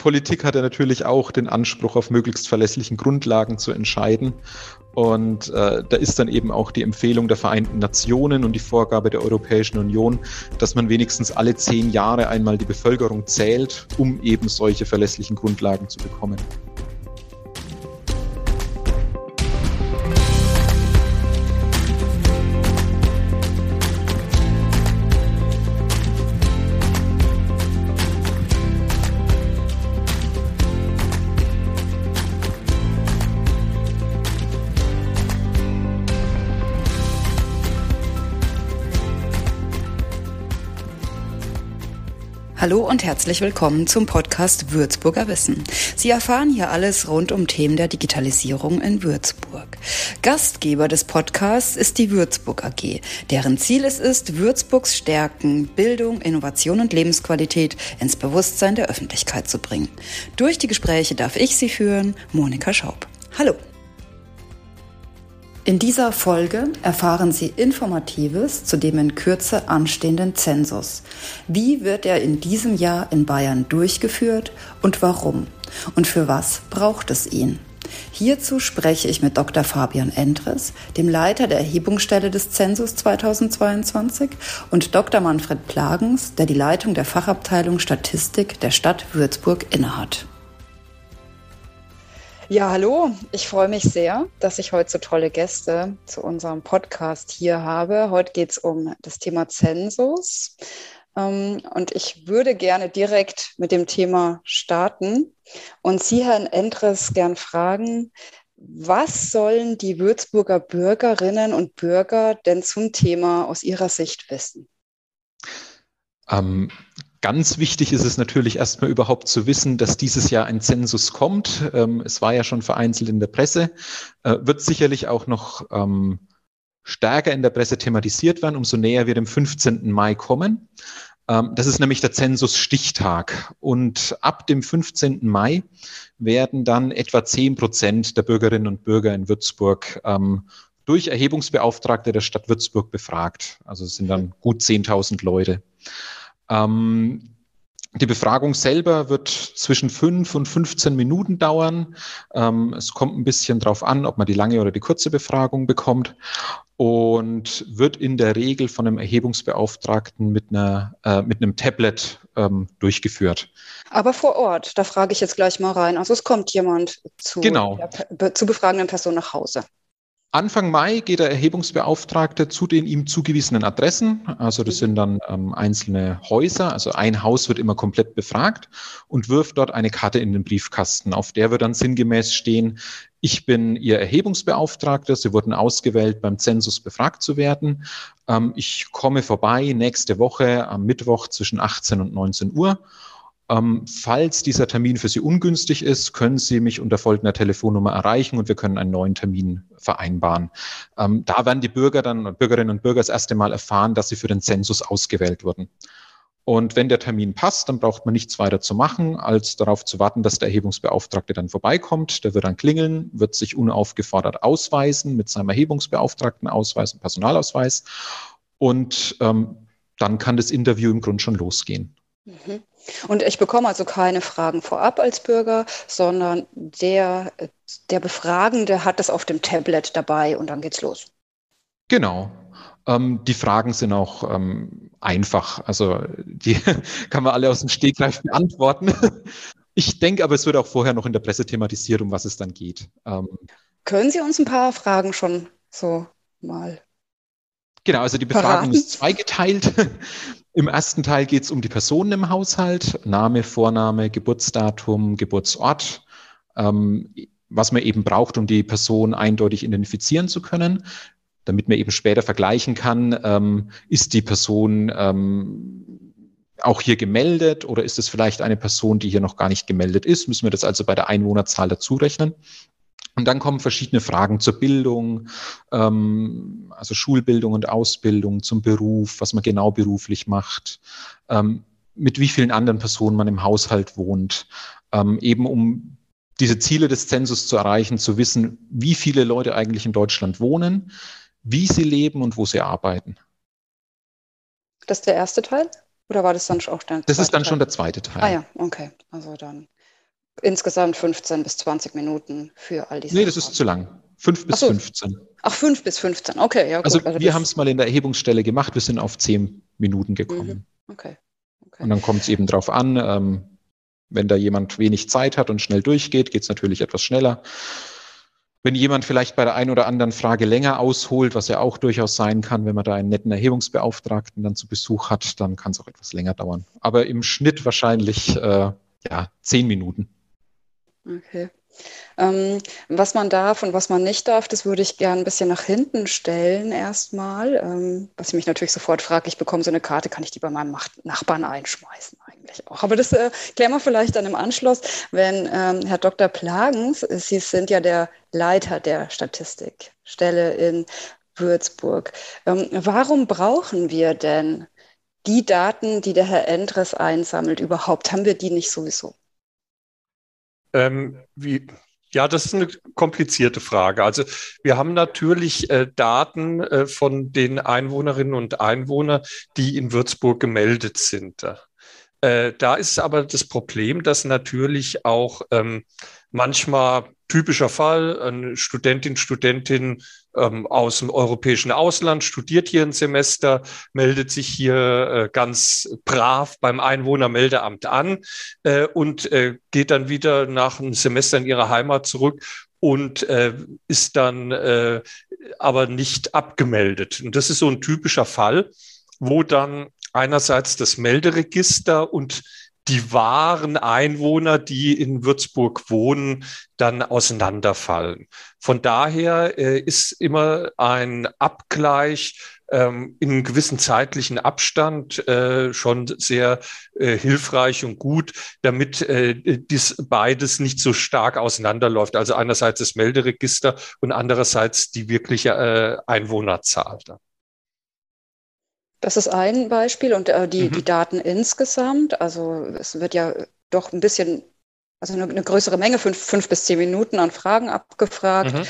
Politik hat ja natürlich auch den Anspruch, auf möglichst verlässlichen Grundlagen zu entscheiden. Und äh, da ist dann eben auch die Empfehlung der Vereinten Nationen und die Vorgabe der Europäischen Union, dass man wenigstens alle zehn Jahre einmal die Bevölkerung zählt, um eben solche verlässlichen Grundlagen zu bekommen. Hallo und herzlich willkommen zum Podcast Würzburger Wissen. Sie erfahren hier alles rund um Themen der Digitalisierung in Würzburg. Gastgeber des Podcasts ist die Würzburg AG, deren Ziel es ist, Würzburgs Stärken, Bildung, Innovation und Lebensqualität ins Bewusstsein der Öffentlichkeit zu bringen. Durch die Gespräche darf ich Sie führen, Monika Schaub. Hallo. In dieser Folge erfahren Sie Informatives zu dem in Kürze anstehenden Zensus. Wie wird er in diesem Jahr in Bayern durchgeführt und warum? Und für was braucht es ihn? Hierzu spreche ich mit Dr. Fabian Endres, dem Leiter der Erhebungsstelle des Zensus 2022, und Dr. Manfred Plagens, der die Leitung der Fachabteilung Statistik der Stadt Würzburg innehat. Ja, hallo. Ich freue mich sehr, dass ich heute so tolle Gäste zu unserem Podcast hier habe. Heute geht es um das Thema Zensus. Ähm, und ich würde gerne direkt mit dem Thema starten und Sie, Herrn Endres, gern fragen, was sollen die Würzburger Bürgerinnen und Bürger denn zum Thema aus Ihrer Sicht wissen? Ähm, Ganz wichtig ist es natürlich erstmal überhaupt zu wissen, dass dieses Jahr ein Zensus kommt. Ähm, es war ja schon vereinzelt in der Presse, äh, wird sicherlich auch noch ähm, stärker in der Presse thematisiert werden, umso näher wir dem 15. Mai kommen. Ähm, das ist nämlich der Zensus-Stichtag. Und ab dem 15. Mai werden dann etwa 10 Prozent der Bürgerinnen und Bürger in Würzburg durch Erhebungsbeauftragte der Stadt Würzburg befragt. Also es sind dann gut 10.000 Leute. Ähm, die Befragung selber wird zwischen fünf und 15 Minuten dauern. Ähm, es kommt ein bisschen drauf an, ob man die lange oder die kurze Befragung bekommt und wird in der Regel von einem Erhebungsbeauftragten mit, einer, äh, mit einem Tablet ähm, durchgeführt. Aber vor Ort, da frage ich jetzt gleich mal rein. Also es kommt jemand zu, genau. der, zu befragenden Person nach Hause. Anfang Mai geht der Erhebungsbeauftragte zu den ihm zugewiesenen Adressen. Also das sind dann ähm, einzelne Häuser. Also ein Haus wird immer komplett befragt und wirft dort eine Karte in den Briefkasten. Auf der wird dann sinngemäß stehen, ich bin Ihr Erhebungsbeauftragter. Sie wurden ausgewählt, beim Zensus befragt zu werden. Ähm, ich komme vorbei nächste Woche am Mittwoch zwischen 18 und 19 Uhr ähm, falls dieser Termin für Sie ungünstig ist, können Sie mich unter folgender Telefonnummer erreichen und wir können einen neuen Termin vereinbaren. Ähm, da werden die Bürger dann, Bürgerinnen und Bürger das erste Mal erfahren, dass sie für den Zensus ausgewählt wurden. Und wenn der Termin passt, dann braucht man nichts weiter zu machen, als darauf zu warten, dass der Erhebungsbeauftragte dann vorbeikommt. Der wird dann klingeln, wird sich unaufgefordert ausweisen mit seinem Erhebungsbeauftragtenausweis und Personalausweis. Und ähm, dann kann das Interview im Grunde schon losgehen. Mhm. Und ich bekomme also keine Fragen vorab als Bürger, sondern der, der Befragende hat das auf dem Tablet dabei und dann geht's los. Genau. Ähm, die Fragen sind auch ähm, einfach. Also die kann man alle aus dem Stegreif beantworten. Ich denke aber, es wird auch vorher noch in der Presse thematisiert, um was es dann geht. Ähm, Können Sie uns ein paar Fragen schon so mal Genau, also die Befragung Verraten. ist zweigeteilt. Im ersten Teil geht es um die Personen im Haushalt, Name, Vorname, Geburtsdatum, Geburtsort, ähm, was man eben braucht, um die Person eindeutig identifizieren zu können, damit man eben später vergleichen kann, ähm, ist die Person ähm, auch hier gemeldet oder ist es vielleicht eine Person, die hier noch gar nicht gemeldet ist? Müssen wir das also bei der Einwohnerzahl dazu rechnen? Und dann kommen verschiedene Fragen zur Bildung, ähm, also Schulbildung und Ausbildung, zum Beruf, was man genau beruflich macht, ähm, mit wie vielen anderen Personen man im Haushalt wohnt, ähm, eben um diese Ziele des Zensus zu erreichen, zu wissen, wie viele Leute eigentlich in Deutschland wohnen, wie sie leben und wo sie arbeiten. Das ist der erste Teil? Oder war das dann auch der Das ist dann Teil? schon der zweite Teil. Ah ja, okay. Also dann insgesamt 15 bis 20 Minuten für all diese. Nee, das ist zu lang. 5 bis so. 15. Ach, 5 bis 15, okay, ja. Gut. Also, also wir haben es mal in der Erhebungsstelle gemacht, wir sind auf 10 Minuten gekommen. Mhm. Okay. okay. Und dann kommt es eben drauf an, ähm, wenn da jemand wenig Zeit hat und schnell durchgeht, geht es natürlich etwas schneller. Wenn jemand vielleicht bei der einen oder anderen Frage länger ausholt, was ja auch durchaus sein kann, wenn man da einen netten Erhebungsbeauftragten dann zu Besuch hat, dann kann es auch etwas länger dauern. Aber im Schnitt wahrscheinlich äh, ja, zehn Minuten. Okay. Ähm, was man darf und was man nicht darf, das würde ich gerne ein bisschen nach hinten stellen erstmal. Ähm, was ich mich natürlich sofort frage, ich bekomme so eine Karte, kann ich die bei meinem Nachbarn einschmeißen eigentlich auch. Aber das äh, klären wir vielleicht dann im Anschluss, wenn ähm, Herr Dr. Plagens, Sie sind ja der Leiter der Statistikstelle in Würzburg. Ähm, warum brauchen wir denn die Daten, die der Herr Endres einsammelt, überhaupt? Haben wir die nicht sowieso? Ähm, wie, ja, das ist eine komplizierte Frage. Also wir haben natürlich äh, Daten äh, von den Einwohnerinnen und Einwohnern, die in Würzburg gemeldet sind. Äh, da ist aber das Problem, dass natürlich auch ähm, manchmal typischer Fall, eine Studentin, Studentin ähm, aus dem europäischen Ausland, studiert hier ein Semester, meldet sich hier äh, ganz brav beim Einwohnermeldeamt an äh, und äh, geht dann wieder nach einem Semester in ihre Heimat zurück und äh, ist dann äh, aber nicht abgemeldet. Und das ist so ein typischer Fall, wo dann einerseits das Melderegister und die wahren Einwohner, die in Würzburg wohnen, dann auseinanderfallen. Von daher äh, ist immer ein Abgleich ähm, in einem gewissen zeitlichen Abstand äh, schon sehr äh, hilfreich und gut, damit äh, dies beides nicht so stark auseinanderläuft. Also einerseits das Melderegister und andererseits die wirkliche äh, Einwohnerzahl. Das ist ein Beispiel und äh, die, mhm. die Daten insgesamt, also es wird ja doch ein bisschen, also eine, eine größere Menge, fünf, fünf bis zehn Minuten an Fragen abgefragt. Mhm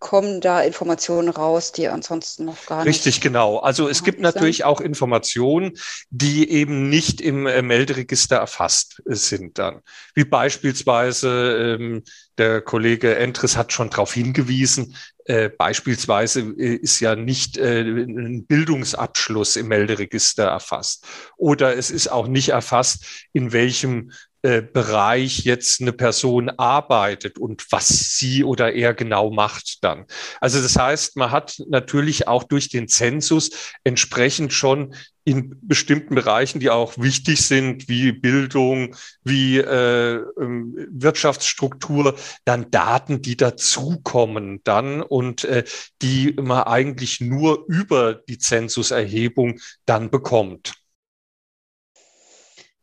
kommen da Informationen raus, die ansonsten noch gar nicht. Richtig, genau. Also es gibt natürlich sind. auch Informationen, die eben nicht im äh, Melderegister erfasst äh, sind dann. Wie beispielsweise ähm, der Kollege Entris hat schon darauf hingewiesen, äh, beispielsweise äh, ist ja nicht äh, ein Bildungsabschluss im Melderegister erfasst. Oder es ist auch nicht erfasst, in welchem äh, Bereich jetzt eine Person arbeitet und was sie oder er genau macht dann. Also das heißt, man hat natürlich auch durch den Zensus entsprechend schon in bestimmten Bereichen, die auch wichtig sind, wie Bildung, wie äh, ähm, Wirtschaftsstruktur, dann Daten, die dazukommen dann und äh, die man eigentlich nur über die Zensuserhebung dann bekommt.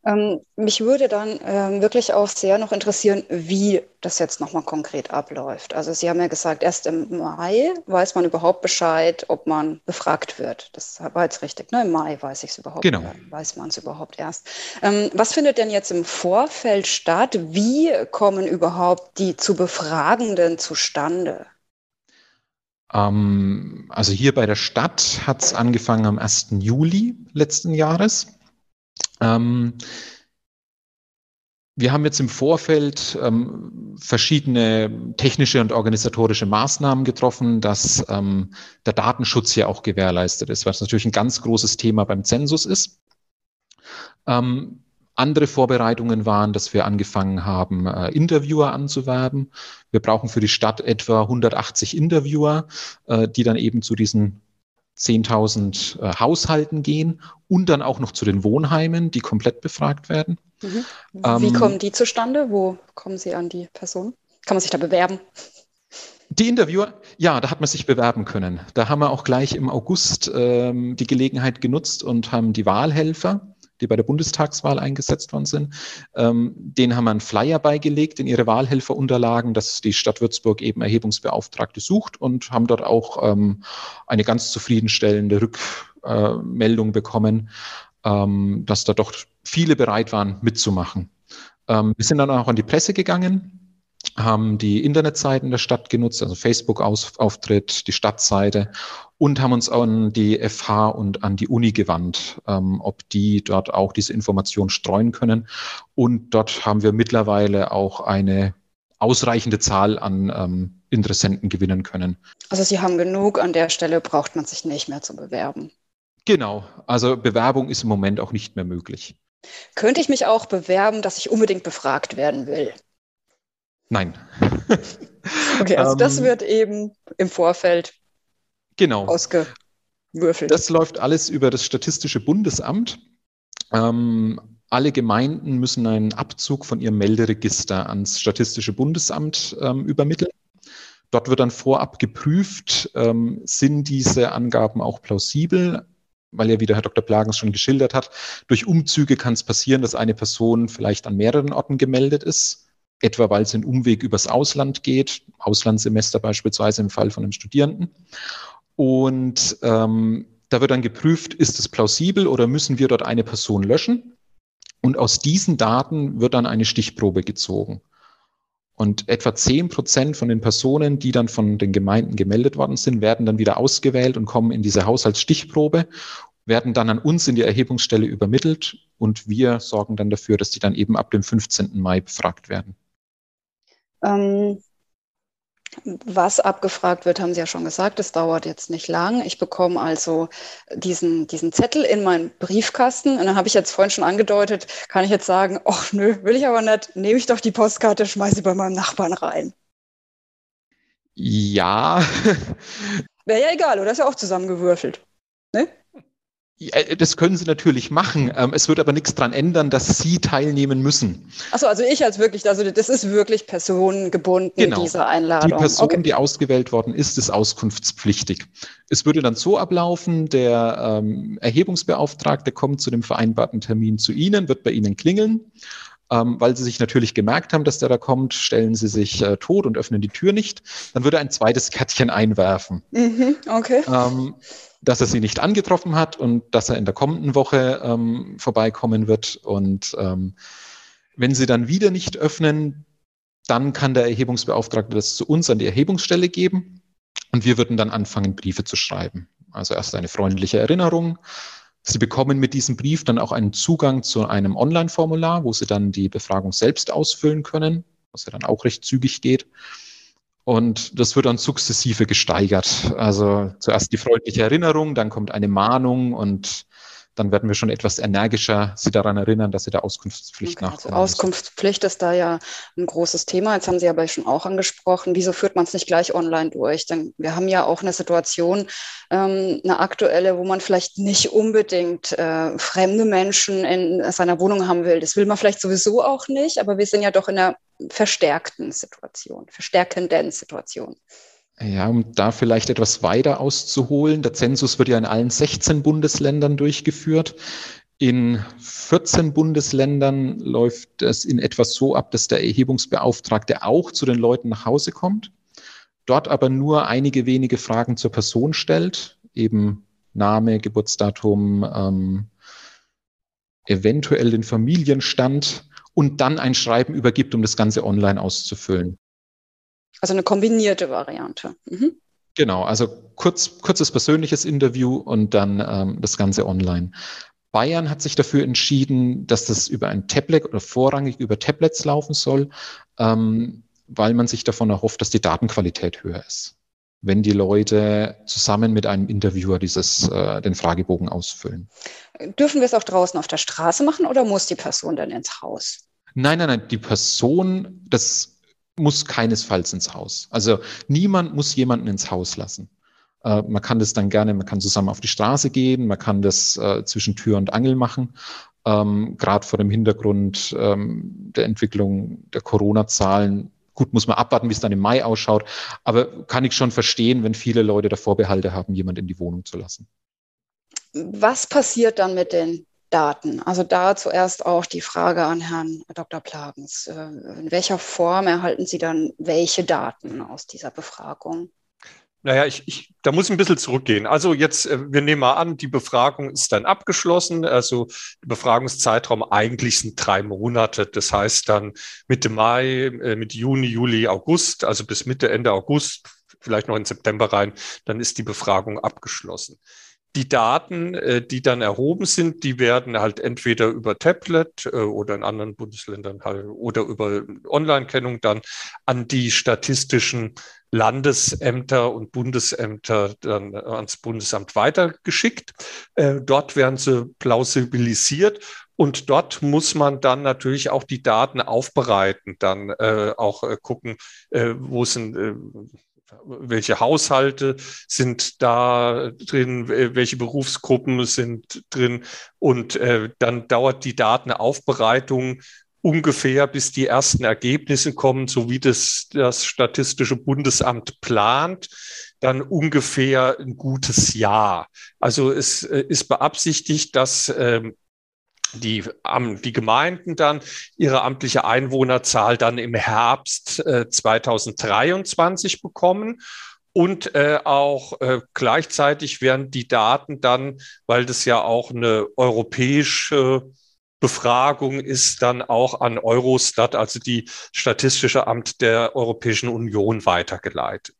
Ähm, mich würde dann ähm, wirklich auch sehr noch interessieren, wie das jetzt nochmal konkret abläuft. Also Sie haben ja gesagt, erst im Mai weiß man überhaupt Bescheid, ob man befragt wird. Das war jetzt richtig, ne? Im Mai weiß ich es überhaupt. Genau. Weiß man es überhaupt erst. Ähm, was findet denn jetzt im Vorfeld statt? Wie kommen überhaupt die zu Befragenden zustande? Ähm, also hier bei der Stadt hat es angefangen am 1. Juli letzten Jahres. Ähm, wir haben jetzt im Vorfeld ähm, verschiedene technische und organisatorische Maßnahmen getroffen, dass ähm, der Datenschutz hier auch gewährleistet ist, was natürlich ein ganz großes Thema beim Zensus ist. Ähm, andere Vorbereitungen waren, dass wir angefangen haben, äh, Interviewer anzuwerben. Wir brauchen für die Stadt etwa 180 Interviewer, äh, die dann eben zu diesen 10.000 äh, Haushalten gehen und dann auch noch zu den Wohnheimen, die komplett befragt werden. Mhm. Wie ähm, kommen die zustande? Wo kommen sie an die Person? Kann man sich da bewerben? Die Interviewer, ja, da hat man sich bewerben können. Da haben wir auch gleich im August ähm, die Gelegenheit genutzt und haben die Wahlhelfer die bei der Bundestagswahl eingesetzt worden sind. Ähm, denen haben wir einen Flyer beigelegt in ihre Wahlhelferunterlagen, dass die Stadt Würzburg eben Erhebungsbeauftragte sucht und haben dort auch ähm, eine ganz zufriedenstellende Rückmeldung bekommen, ähm, dass da doch viele bereit waren mitzumachen. Ähm, wir sind dann auch an die Presse gegangen haben die Internetseiten der Stadt genutzt, also Facebook-Auftritt, die Stadtseite und haben uns an die FH und an die Uni gewandt, ähm, ob die dort auch diese Information streuen können. Und dort haben wir mittlerweile auch eine ausreichende Zahl an ähm, Interessenten gewinnen können. Also Sie haben genug, an der Stelle braucht man sich nicht mehr zu bewerben. Genau, also Bewerbung ist im Moment auch nicht mehr möglich. Könnte ich mich auch bewerben, dass ich unbedingt befragt werden will? Nein. okay, also das ähm, wird eben im Vorfeld genau. ausgewürfelt. Das läuft alles über das Statistische Bundesamt. Ähm, alle Gemeinden müssen einen Abzug von ihrem Melderegister ans Statistische Bundesamt ähm, übermitteln. Dort wird dann vorab geprüft, ähm, sind diese Angaben auch plausibel, weil ja, wie der Herr Dr. Plagens schon geschildert hat, durch Umzüge kann es passieren, dass eine Person vielleicht an mehreren Orten gemeldet ist, etwa weil es einen Umweg übers Ausland geht, Auslandssemester beispielsweise im Fall von einem Studierenden. Und ähm, da wird dann geprüft, ist es plausibel oder müssen wir dort eine Person löschen? Und aus diesen Daten wird dann eine Stichprobe gezogen. Und etwa zehn Prozent von den Personen, die dann von den Gemeinden gemeldet worden sind, werden dann wieder ausgewählt und kommen in diese Haushaltsstichprobe, werden dann an uns in die Erhebungsstelle übermittelt und wir sorgen dann dafür, dass die dann eben ab dem 15. Mai befragt werden. Ähm, was abgefragt wird, haben Sie ja schon gesagt, es dauert jetzt nicht lang. Ich bekomme also diesen, diesen Zettel in meinen Briefkasten und dann habe ich jetzt vorhin schon angedeutet, kann ich jetzt sagen, ach nö, will ich aber nicht, nehme ich doch die Postkarte, schmeiße sie bei meinem Nachbarn rein. Ja. Wäre ja egal, oder ist ja auch zusammengewürfelt. Ne? Äh, das können Sie natürlich machen. Ähm, es wird aber nichts daran ändern, dass Sie teilnehmen müssen. Achso, also ich als wirklich, also das ist wirklich personengebunden, genau. diese Einladung. Die Person, okay. die ausgewählt worden ist, ist auskunftspflichtig. Es würde dann so ablaufen, der ähm, Erhebungsbeauftragte kommt zu dem vereinbarten Termin zu Ihnen, wird bei Ihnen klingeln. Ähm, weil sie sich natürlich gemerkt haben, dass der da kommt, stellen sie sich äh, tot und öffnen die Tür nicht. Dann würde er ein zweites Kärtchen einwerfen. Mhm, okay. Ähm, dass er sie nicht angetroffen hat und dass er in der kommenden Woche ähm, vorbeikommen wird. Und ähm, wenn sie dann wieder nicht öffnen, dann kann der Erhebungsbeauftragte das zu uns an die Erhebungsstelle geben und wir würden dann anfangen, Briefe zu schreiben. Also erst eine freundliche Erinnerung. Sie bekommen mit diesem Brief dann auch einen Zugang zu einem Online-Formular, wo Sie dann die Befragung selbst ausfüllen können, was ja dann auch recht zügig geht. Und das wird dann sukzessive gesteigert. Also zuerst die freundliche Erinnerung, dann kommt eine Mahnung und dann werden wir schon etwas energischer Sie daran erinnern, dass Sie der Auskunftspflicht okay, nachkommen. Also Auskunftspflicht ist da ja ein großes Thema. Jetzt haben Sie aber schon auch angesprochen, wieso führt man es nicht gleich online durch? Denn wir haben ja auch eine Situation, ähm, eine aktuelle, wo man vielleicht nicht unbedingt äh, fremde Menschen in seiner Wohnung haben will. Das will man vielleicht sowieso auch nicht, aber wir sind ja doch in einer verstärkten Situation, verstärkenden Situation. Ja, um da vielleicht etwas weiter auszuholen. Der Zensus wird ja in allen 16 Bundesländern durchgeführt. In 14 Bundesländern läuft es in etwas so ab, dass der Erhebungsbeauftragte auch zu den Leuten nach Hause kommt, dort aber nur einige wenige Fragen zur Person stellt, eben Name, Geburtsdatum, ähm, eventuell den Familienstand und dann ein Schreiben übergibt, um das Ganze online auszufüllen. Also eine kombinierte Variante. Mhm. Genau, also kurz, kurzes persönliches Interview und dann ähm, das Ganze online. Bayern hat sich dafür entschieden, dass das über ein Tablet oder vorrangig über Tablets laufen soll, ähm, weil man sich davon erhofft, dass die Datenqualität höher ist, wenn die Leute zusammen mit einem Interviewer dieses, äh, den Fragebogen ausfüllen. Dürfen wir es auch draußen auf der Straße machen oder muss die Person dann ins Haus? Nein, nein, nein, die Person, das muss keinesfalls ins Haus. Also niemand muss jemanden ins Haus lassen. Äh, man kann das dann gerne, man kann zusammen auf die Straße gehen, man kann das äh, zwischen Tür und Angel machen. Ähm, Gerade vor dem Hintergrund ähm, der Entwicklung der Corona-Zahlen. Gut, muss man abwarten, wie es dann im Mai ausschaut. Aber kann ich schon verstehen, wenn viele Leute da Vorbehalte haben, jemand in die Wohnung zu lassen. Was passiert dann mit den Daten. Also da zuerst auch die Frage an Herrn Dr. Plagens. Äh, in welcher Form erhalten Sie dann welche Daten aus dieser Befragung? Naja, ich, ich, da muss ich ein bisschen zurückgehen. Also jetzt, äh, wir nehmen mal an, die Befragung ist dann abgeschlossen. Also Befragungszeitraum eigentlich sind drei Monate. Das heißt dann Mitte Mai, äh, Mitte Juni, Juli, August, also bis Mitte, Ende August vielleicht noch in September rein, dann ist die Befragung abgeschlossen. Die Daten, äh, die dann erhoben sind, die werden halt entweder über Tablet äh, oder in anderen Bundesländern halt oder über Online-Kennung dann an die statistischen Landesämter und Bundesämter dann ans Bundesamt weitergeschickt. Äh, dort werden sie plausibilisiert und dort muss man dann natürlich auch die Daten aufbereiten, dann äh, auch äh, gucken, äh, wo sind äh, welche Haushalte sind da drin, welche Berufsgruppen sind drin und äh, dann dauert die Datenaufbereitung ungefähr, bis die ersten Ergebnisse kommen, so wie das, das Statistische Bundesamt plant, dann ungefähr ein gutes Jahr. Also es äh, ist beabsichtigt, dass ähm, die, die Gemeinden dann ihre amtliche Einwohnerzahl dann im Herbst äh, 2023 bekommen. Und äh, auch äh, gleichzeitig werden die Daten dann, weil das ja auch eine europäische Befragung ist, dann auch an Eurostat, also die Statistische Amt der Europäischen Union, weitergeleitet.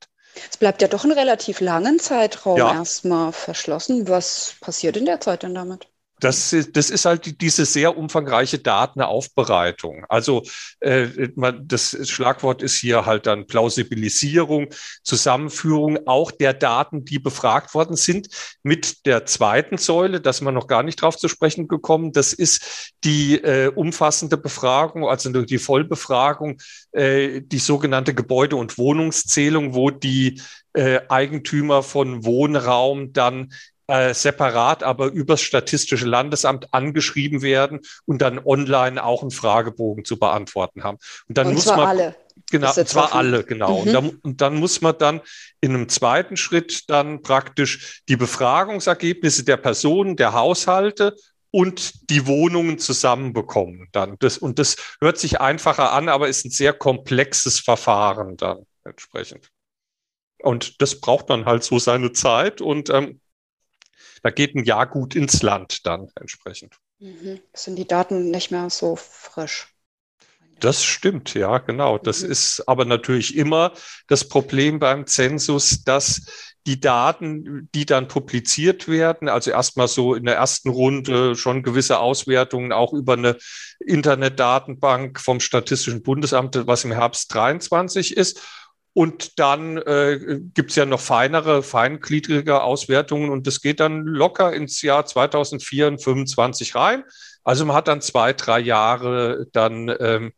Es bleibt ja doch einen relativ langen Zeitraum ja. erstmal verschlossen. Was passiert in der Zeit denn damit? Das, das ist halt diese sehr umfangreiche Datenaufbereitung. Also äh, man, das Schlagwort ist hier halt dann Plausibilisierung, Zusammenführung auch der Daten, die befragt worden sind, mit der zweiten Säule, dass man noch gar nicht drauf zu sprechen gekommen. Das ist die äh, umfassende Befragung, also die Vollbefragung, äh, die sogenannte Gebäude- und Wohnungszählung, wo die äh, Eigentümer von Wohnraum dann äh, separat, aber übers Statistische Landesamt angeschrieben werden und dann online auch einen Fragebogen zu beantworten haben. Und dann und muss man alle. Genau, und zwar alle, genau. Mhm. Und, dann, und, dann, muss man dann in einem zweiten Schritt dann praktisch die Befragungsergebnisse der Personen, der Haushalte und die Wohnungen zusammenbekommen dann. Das, und das hört sich einfacher an, aber ist ein sehr komplexes Verfahren dann entsprechend. Und das braucht dann halt so seine Zeit und ähm, da geht ein Jahr gut ins Land dann entsprechend. Mhm. Sind die Daten nicht mehr so frisch? Das stimmt, ja, genau. Das mhm. ist aber natürlich immer das Problem beim Zensus, dass die Daten, die dann publiziert werden, also erstmal so in der ersten Runde schon gewisse Auswertungen auch über eine Internetdatenbank vom Statistischen Bundesamt, was im Herbst 23 ist. Und dann äh, gibt es ja noch feinere, feingliedrige Auswertungen und das geht dann locker ins Jahr 2024 rein. Also man hat dann zwei, drei Jahre dann ähm,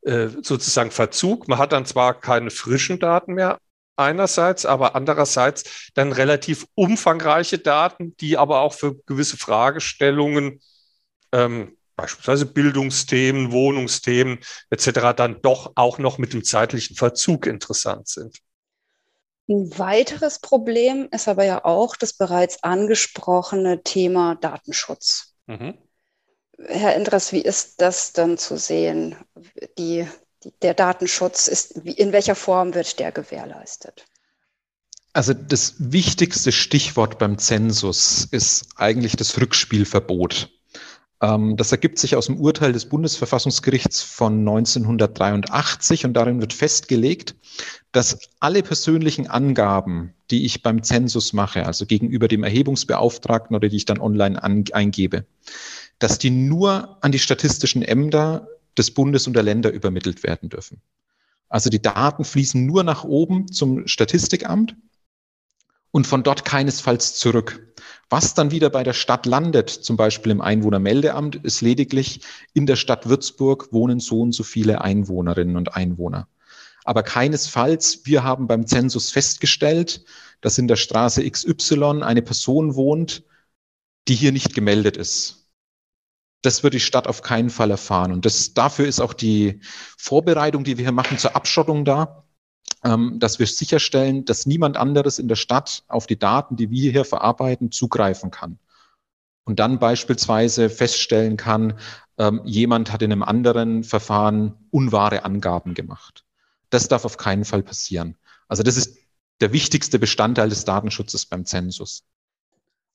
äh, sozusagen Verzug. Man hat dann zwar keine frischen Daten mehr einerseits, aber andererseits dann relativ umfangreiche Daten, die aber auch für gewisse Fragestellungen ähm, beispielsweise Bildungsthemen, Wohnungsthemen etc. dann doch auch noch mit dem zeitlichen Verzug interessant sind. Ein weiteres Problem ist aber ja auch das bereits angesprochene Thema Datenschutz. Mhm. Herr Endres, wie ist das dann zu sehen? Die, die, der Datenschutz ist, wie, in welcher Form wird der gewährleistet? Also das wichtigste Stichwort beim Zensus ist eigentlich das Rückspielverbot. Ähm, das ergibt sich aus dem Urteil des Bundesverfassungsgerichts von 1983 und darin wird festgelegt, dass alle persönlichen Angaben, die ich beim Zensus mache, also gegenüber dem Erhebungsbeauftragten oder die ich dann online eingebe, dass die nur an die statistischen Ämter des Bundes und der Länder übermittelt werden dürfen. Also die Daten fließen nur nach oben zum Statistikamt und von dort keinesfalls zurück. Was dann wieder bei der Stadt landet, zum Beispiel im Einwohnermeldeamt, ist lediglich, in der Stadt Würzburg wohnen so und so viele Einwohnerinnen und Einwohner. Aber keinesfalls, wir haben beim Zensus festgestellt, dass in der Straße XY eine Person wohnt, die hier nicht gemeldet ist. Das wird die Stadt auf keinen Fall erfahren. Und das, dafür ist auch die Vorbereitung, die wir hier machen zur Abschottung da dass wir sicherstellen, dass niemand anderes in der Stadt auf die Daten, die wir hier verarbeiten, zugreifen kann. Und dann beispielsweise feststellen kann, ähm, jemand hat in einem anderen Verfahren unwahre Angaben gemacht. Das darf auf keinen Fall passieren. Also das ist der wichtigste Bestandteil des Datenschutzes beim Zensus.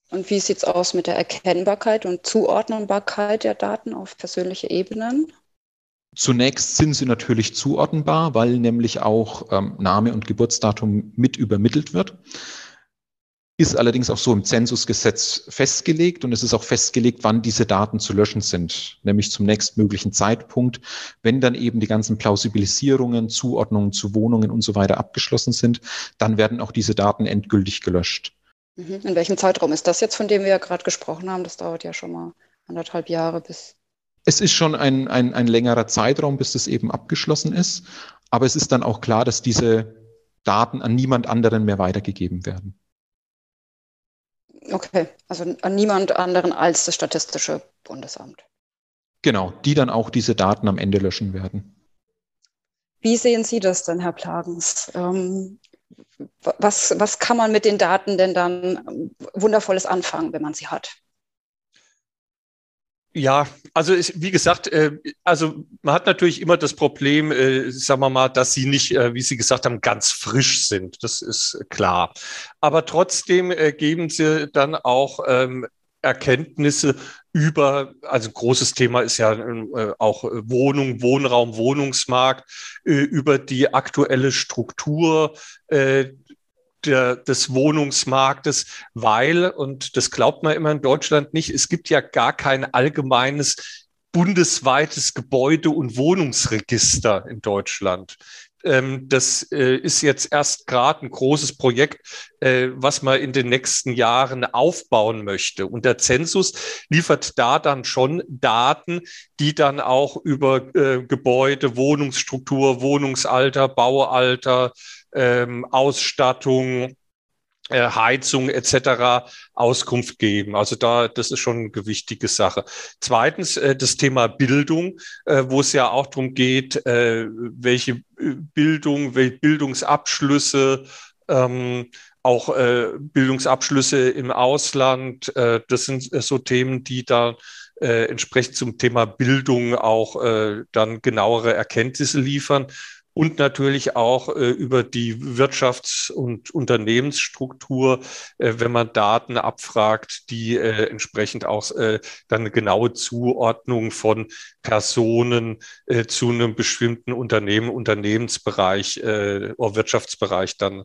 Und wie sieht es aus mit der Erkennbarkeit und Zuordnbarkeit der Daten auf persönliche Ebenen? Zunächst sind sie natürlich zuordnenbar, weil nämlich auch ähm, Name und Geburtsdatum mit übermittelt wird. Ist allerdings auch so im Zensusgesetz festgelegt und es ist auch festgelegt, wann diese Daten zu löschen sind, nämlich zum nächstmöglichen Zeitpunkt, wenn dann eben die ganzen Plausibilisierungen, Zuordnungen zu Wohnungen und so weiter abgeschlossen sind, dann werden auch diese Daten endgültig gelöscht. Mhm. In welchem Zeitraum ist das jetzt, von dem wir ja gerade gesprochen haben? Das dauert ja schon mal anderthalb Jahre bis. Es ist schon ein, ein, ein längerer Zeitraum, bis das eben abgeschlossen ist. Aber es ist dann auch klar, dass diese Daten an niemand anderen mehr weitergegeben werden. Okay, also an niemand anderen als das Statistische Bundesamt. Genau, die dann auch diese Daten am Ende löschen werden. Wie sehen Sie das denn, Herr Plagens? Ähm, was, was kann man mit den Daten denn dann Wundervolles anfangen, wenn man sie hat? Ja, also ich, wie gesagt, äh, also man hat natürlich immer das Problem, äh, sagen wir mal, dass sie nicht, äh, wie Sie gesagt haben, ganz frisch sind. Das ist klar. Aber trotzdem äh, geben sie dann auch ähm, Erkenntnisse über, also großes Thema ist ja äh, auch Wohnung, Wohnraum, Wohnungsmarkt, äh, über die aktuelle Struktur äh, der, des Wohnungsmarktes, weil, und das glaubt man immer in Deutschland nicht, es gibt ja gar kein allgemeines bundesweites Gebäude- und Wohnungsregister in Deutschland. Ähm, das äh, ist jetzt erst gerade ein großes Projekt, äh, was man in den nächsten Jahren aufbauen möchte. Und der Zensus liefert da dann schon Daten, die dann auch über äh, Gebäude, Wohnungsstruktur, Wohnungsalter, Baualter, ähm, Ausstattung, äh, Heizung etc. Auskunft geben. Also da, das ist schon eine gewichtige Sache. Zweitens äh, das Thema Bildung, äh, wo es ja auch darum geht, äh, welche äh, Bildung, welche Bildungsabschlüsse, ähm, auch äh, Bildungsabschlüsse im Ausland. Äh, das sind äh, so Themen, die da äh, entsprechend zum Thema Bildung auch äh, dann genauere Erkenntnisse liefern und natürlich auch äh, über die Wirtschafts- und Unternehmensstruktur, äh, wenn man Daten abfragt, die äh, entsprechend auch äh, dann eine genaue Zuordnung von Personen äh, zu einem bestimmten Unternehmen, Unternehmensbereich äh, oder Wirtschaftsbereich dann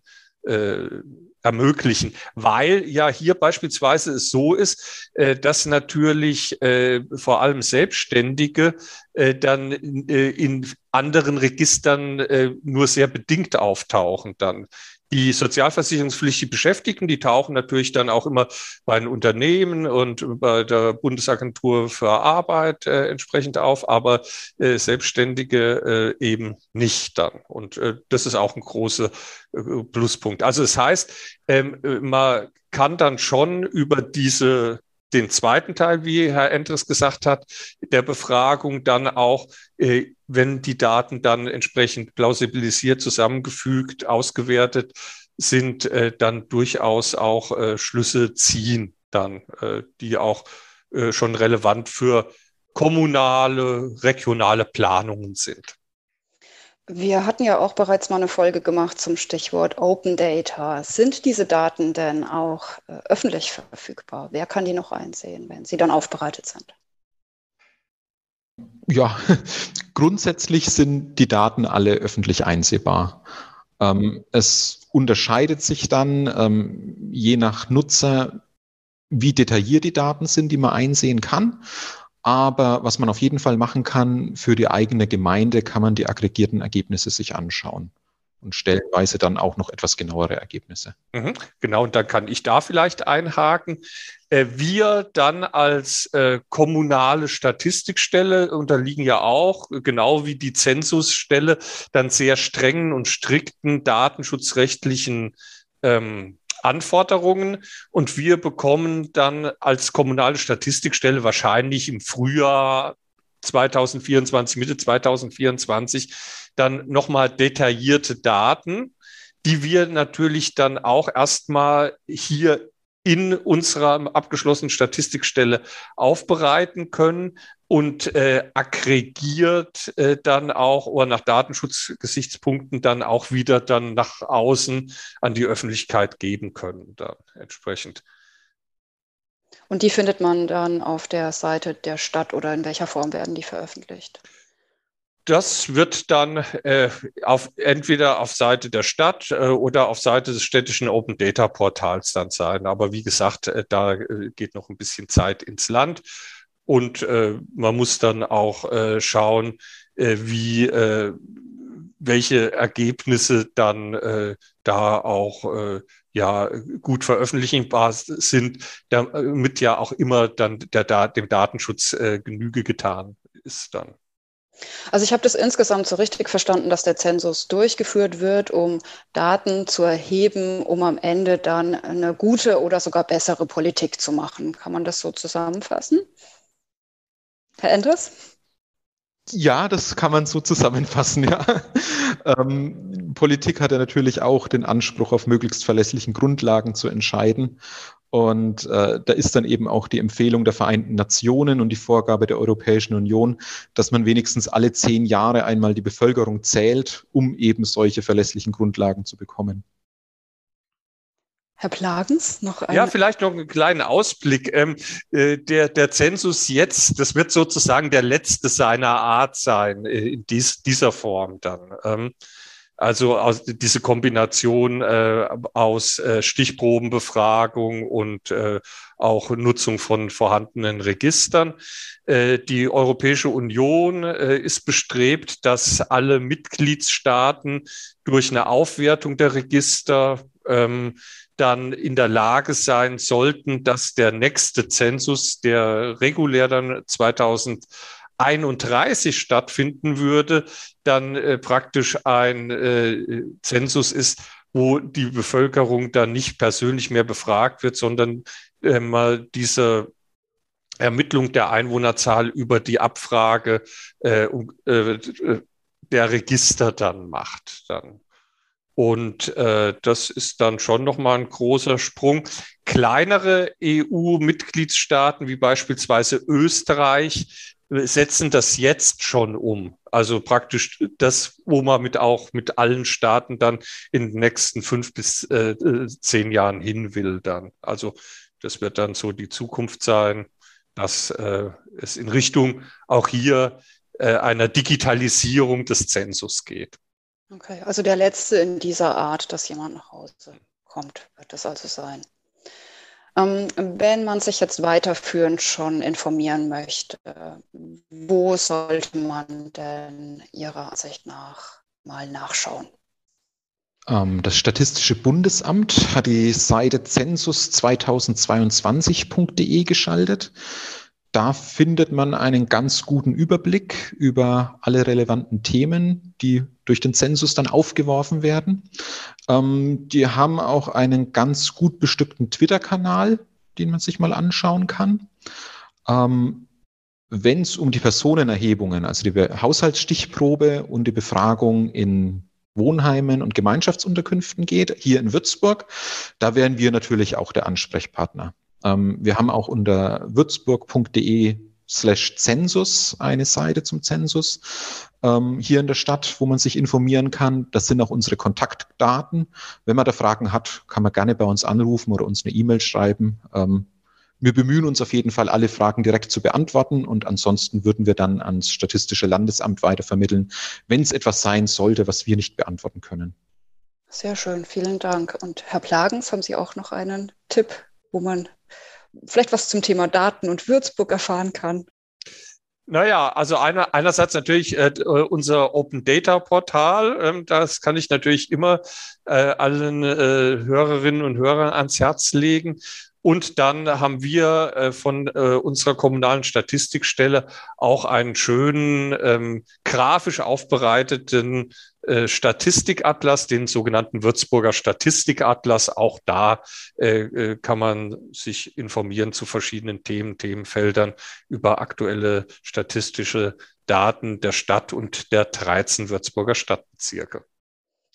äh, ermöglichen, weil ja hier beispielsweise es so ist, äh, dass natürlich äh, vor allem Selbstständige äh, dann in anderen Registern nur sehr bedingt auftauchen dann. Die sozialversicherungspflichtigen Beschäftigten, die tauchen natürlich dann auch immer bei den Unternehmen und bei der Bundesagentur für Arbeit äh, entsprechend auf, aber äh, Selbstständige äh, eben nicht dann. Und äh, das ist auch ein großer äh, Pluspunkt. Also das heißt, ähm, man kann dann schon über diese den zweiten Teil, wie Herr Endres gesagt hat, der Befragung dann auch, äh, wenn die Daten dann entsprechend plausibilisiert, zusammengefügt, ausgewertet sind, äh, dann durchaus auch äh, Schlüsse ziehen, dann, die auch schon relevant für kommunale, regionale Planungen sind. Wir hatten ja auch bereits mal eine Folge gemacht zum Stichwort Open Data. Sind diese Daten denn auch äh, öffentlich verfügbar? Wer kann die noch einsehen, wenn sie dann aufbereitet sind? Ja, grundsätzlich sind die Daten alle öffentlich einsehbar. Ähm, es unterscheidet sich dann ähm, je nach Nutzer, wie detailliert die Daten sind, die man einsehen kann. Aber was man auf jeden Fall machen kann, für die eigene Gemeinde kann man die aggregierten Ergebnisse sich anschauen und stellenweise dann auch noch etwas genauere Ergebnisse. Mhm, genau, und dann kann ich da vielleicht einhaken. Äh, wir dann als äh, kommunale Statistikstelle unterliegen ja auch, genau wie die Zensusstelle, dann sehr strengen und strikten datenschutzrechtlichen ähm, Anforderungen und wir bekommen dann als kommunale Statistikstelle wahrscheinlich im Frühjahr 2024, Mitte 2024 dann nochmal detaillierte Daten, die wir natürlich dann auch erstmal hier in unserer abgeschlossenen Statistikstelle aufbereiten können und äh, aggregiert äh, dann auch oder nach Datenschutzgesichtspunkten dann auch wieder dann nach außen an die Öffentlichkeit geben können, dann entsprechend. Und die findet man dann auf der Seite der Stadt oder in welcher Form werden die veröffentlicht? Das wird dann äh, auf, entweder auf Seite der Stadt äh, oder auf Seite des städtischen Open Data Portals dann sein. Aber wie gesagt, äh, da äh, geht noch ein bisschen Zeit ins Land. Und äh, man muss dann auch äh, schauen, wie welche Ergebnisse dann da auch ja gut veröffentlichbar sind, damit ja auch immer dann der, dem Datenschutz Genüge getan ist dann. Also ich habe das insgesamt so richtig verstanden, dass der Zensus durchgeführt wird, um Daten zu erheben, um am Ende dann eine gute oder sogar bessere Politik zu machen. Kann man das so zusammenfassen? Herr Endres? Ja, das kann man so zusammenfassen, ja. Ähm, Politik hat ja natürlich auch den Anspruch, auf möglichst verlässlichen Grundlagen zu entscheiden. Und äh, da ist dann eben auch die Empfehlung der Vereinten Nationen und die Vorgabe der Europäischen Union, dass man wenigstens alle zehn Jahre einmal die Bevölkerung zählt, um eben solche verlässlichen Grundlagen zu bekommen. Herr Plagens, noch ein. Ja, vielleicht noch einen kleinen Ausblick. Ähm, äh, der, der Zensus jetzt, das wird sozusagen der letzte seiner Art sein, äh, in dies, dieser Form dann. Ähm, also aus, diese Kombination äh, aus äh, Stichprobenbefragung und äh, auch Nutzung von vorhandenen Registern. Äh, die Europäische Union äh, ist bestrebt, dass alle Mitgliedstaaten durch eine Aufwertung der Register ähm, dann in der Lage sein sollten, dass der nächste Zensus, der regulär dann 2000 31 stattfinden würde, dann äh, praktisch ein äh, Zensus ist, wo die Bevölkerung dann nicht persönlich mehr befragt wird, sondern äh, mal diese Ermittlung der Einwohnerzahl über die Abfrage äh, äh, der Register dann macht. Dann. Und äh, das ist dann schon nochmal ein großer Sprung. Kleinere EU-Mitgliedstaaten wie beispielsweise Österreich setzen das jetzt schon um. Also praktisch das, wo man mit auch mit allen Staaten dann in den nächsten fünf bis äh, zehn Jahren hin will dann. Also das wird dann so die Zukunft sein, dass äh, es in Richtung auch hier äh, einer Digitalisierung des Zensus geht. Okay, also der letzte in dieser Art, dass jemand nach Hause kommt, wird das also sein. Ähm, wenn man sich jetzt weiterführend schon informieren möchte, wo sollte man denn Ihrer Ansicht nach mal nachschauen? Ähm, das Statistische Bundesamt hat die Seite zensus2022.de geschaltet. Da findet man einen ganz guten Überblick über alle relevanten Themen, die durch den Zensus dann aufgeworfen werden. Ähm, die haben auch einen ganz gut bestückten Twitter-Kanal, den man sich mal anschauen kann. Ähm, Wenn es um die Personenerhebungen, also die Haushaltsstichprobe und die Befragung in Wohnheimen und Gemeinschaftsunterkünften geht, hier in Würzburg, da wären wir natürlich auch der Ansprechpartner. Ähm, wir haben auch unter würzburg.de slash Zensus eine Seite zum Zensus ähm, hier in der Stadt, wo man sich informieren kann. Das sind auch unsere Kontaktdaten. Wenn man da Fragen hat, kann man gerne bei uns anrufen oder uns eine E-Mail schreiben. Ähm, wir bemühen uns auf jeden Fall, alle Fragen direkt zu beantworten und ansonsten würden wir dann ans Statistische Landesamt weitervermitteln, wenn es etwas sein sollte, was wir nicht beantworten können. Sehr schön, vielen Dank. Und Herr Plagens, haben Sie auch noch einen Tipp, wo man vielleicht was zum Thema Daten und Würzburg erfahren kann? Naja, also einer, einerseits natürlich äh, unser Open Data Portal. Ähm, das kann ich natürlich immer äh, allen äh, Hörerinnen und Hörern ans Herz legen. Und dann haben wir äh, von äh, unserer kommunalen Statistikstelle auch einen schönen ähm, grafisch aufbereiteten äh, Statistikatlas, den sogenannten Würzburger Statistikatlas. Auch da äh, äh, kann man sich informieren zu verschiedenen Themen, Themenfeldern über aktuelle statistische Daten der Stadt und der 13 Würzburger Stadtbezirke.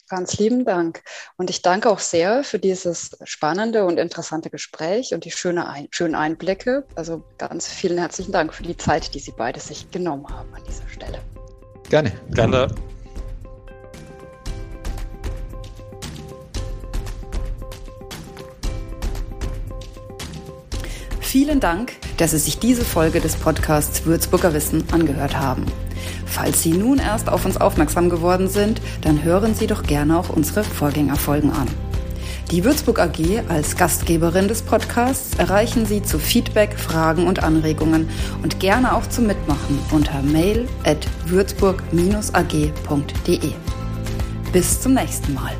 Ganz lieben Dank. Und ich danke auch sehr für dieses spannende und interessante Gespräch und die schöne Ein schönen Einblicke. Also ganz vielen herzlichen Dank für die Zeit, die Sie beide sich genommen haben an dieser Stelle. Gerne. Gerne. Vielen Dank, dass Sie sich diese Folge des Podcasts Würzburger Wissen angehört haben. Falls Sie nun erst auf uns aufmerksam geworden sind, dann hören Sie doch gerne auch unsere Vorgängerfolgen an. Die Würzburg AG als Gastgeberin des Podcasts erreichen Sie zu Feedback, Fragen und Anregungen und gerne auch zum Mitmachen unter mail at würzburg-ag.de. Bis zum nächsten Mal.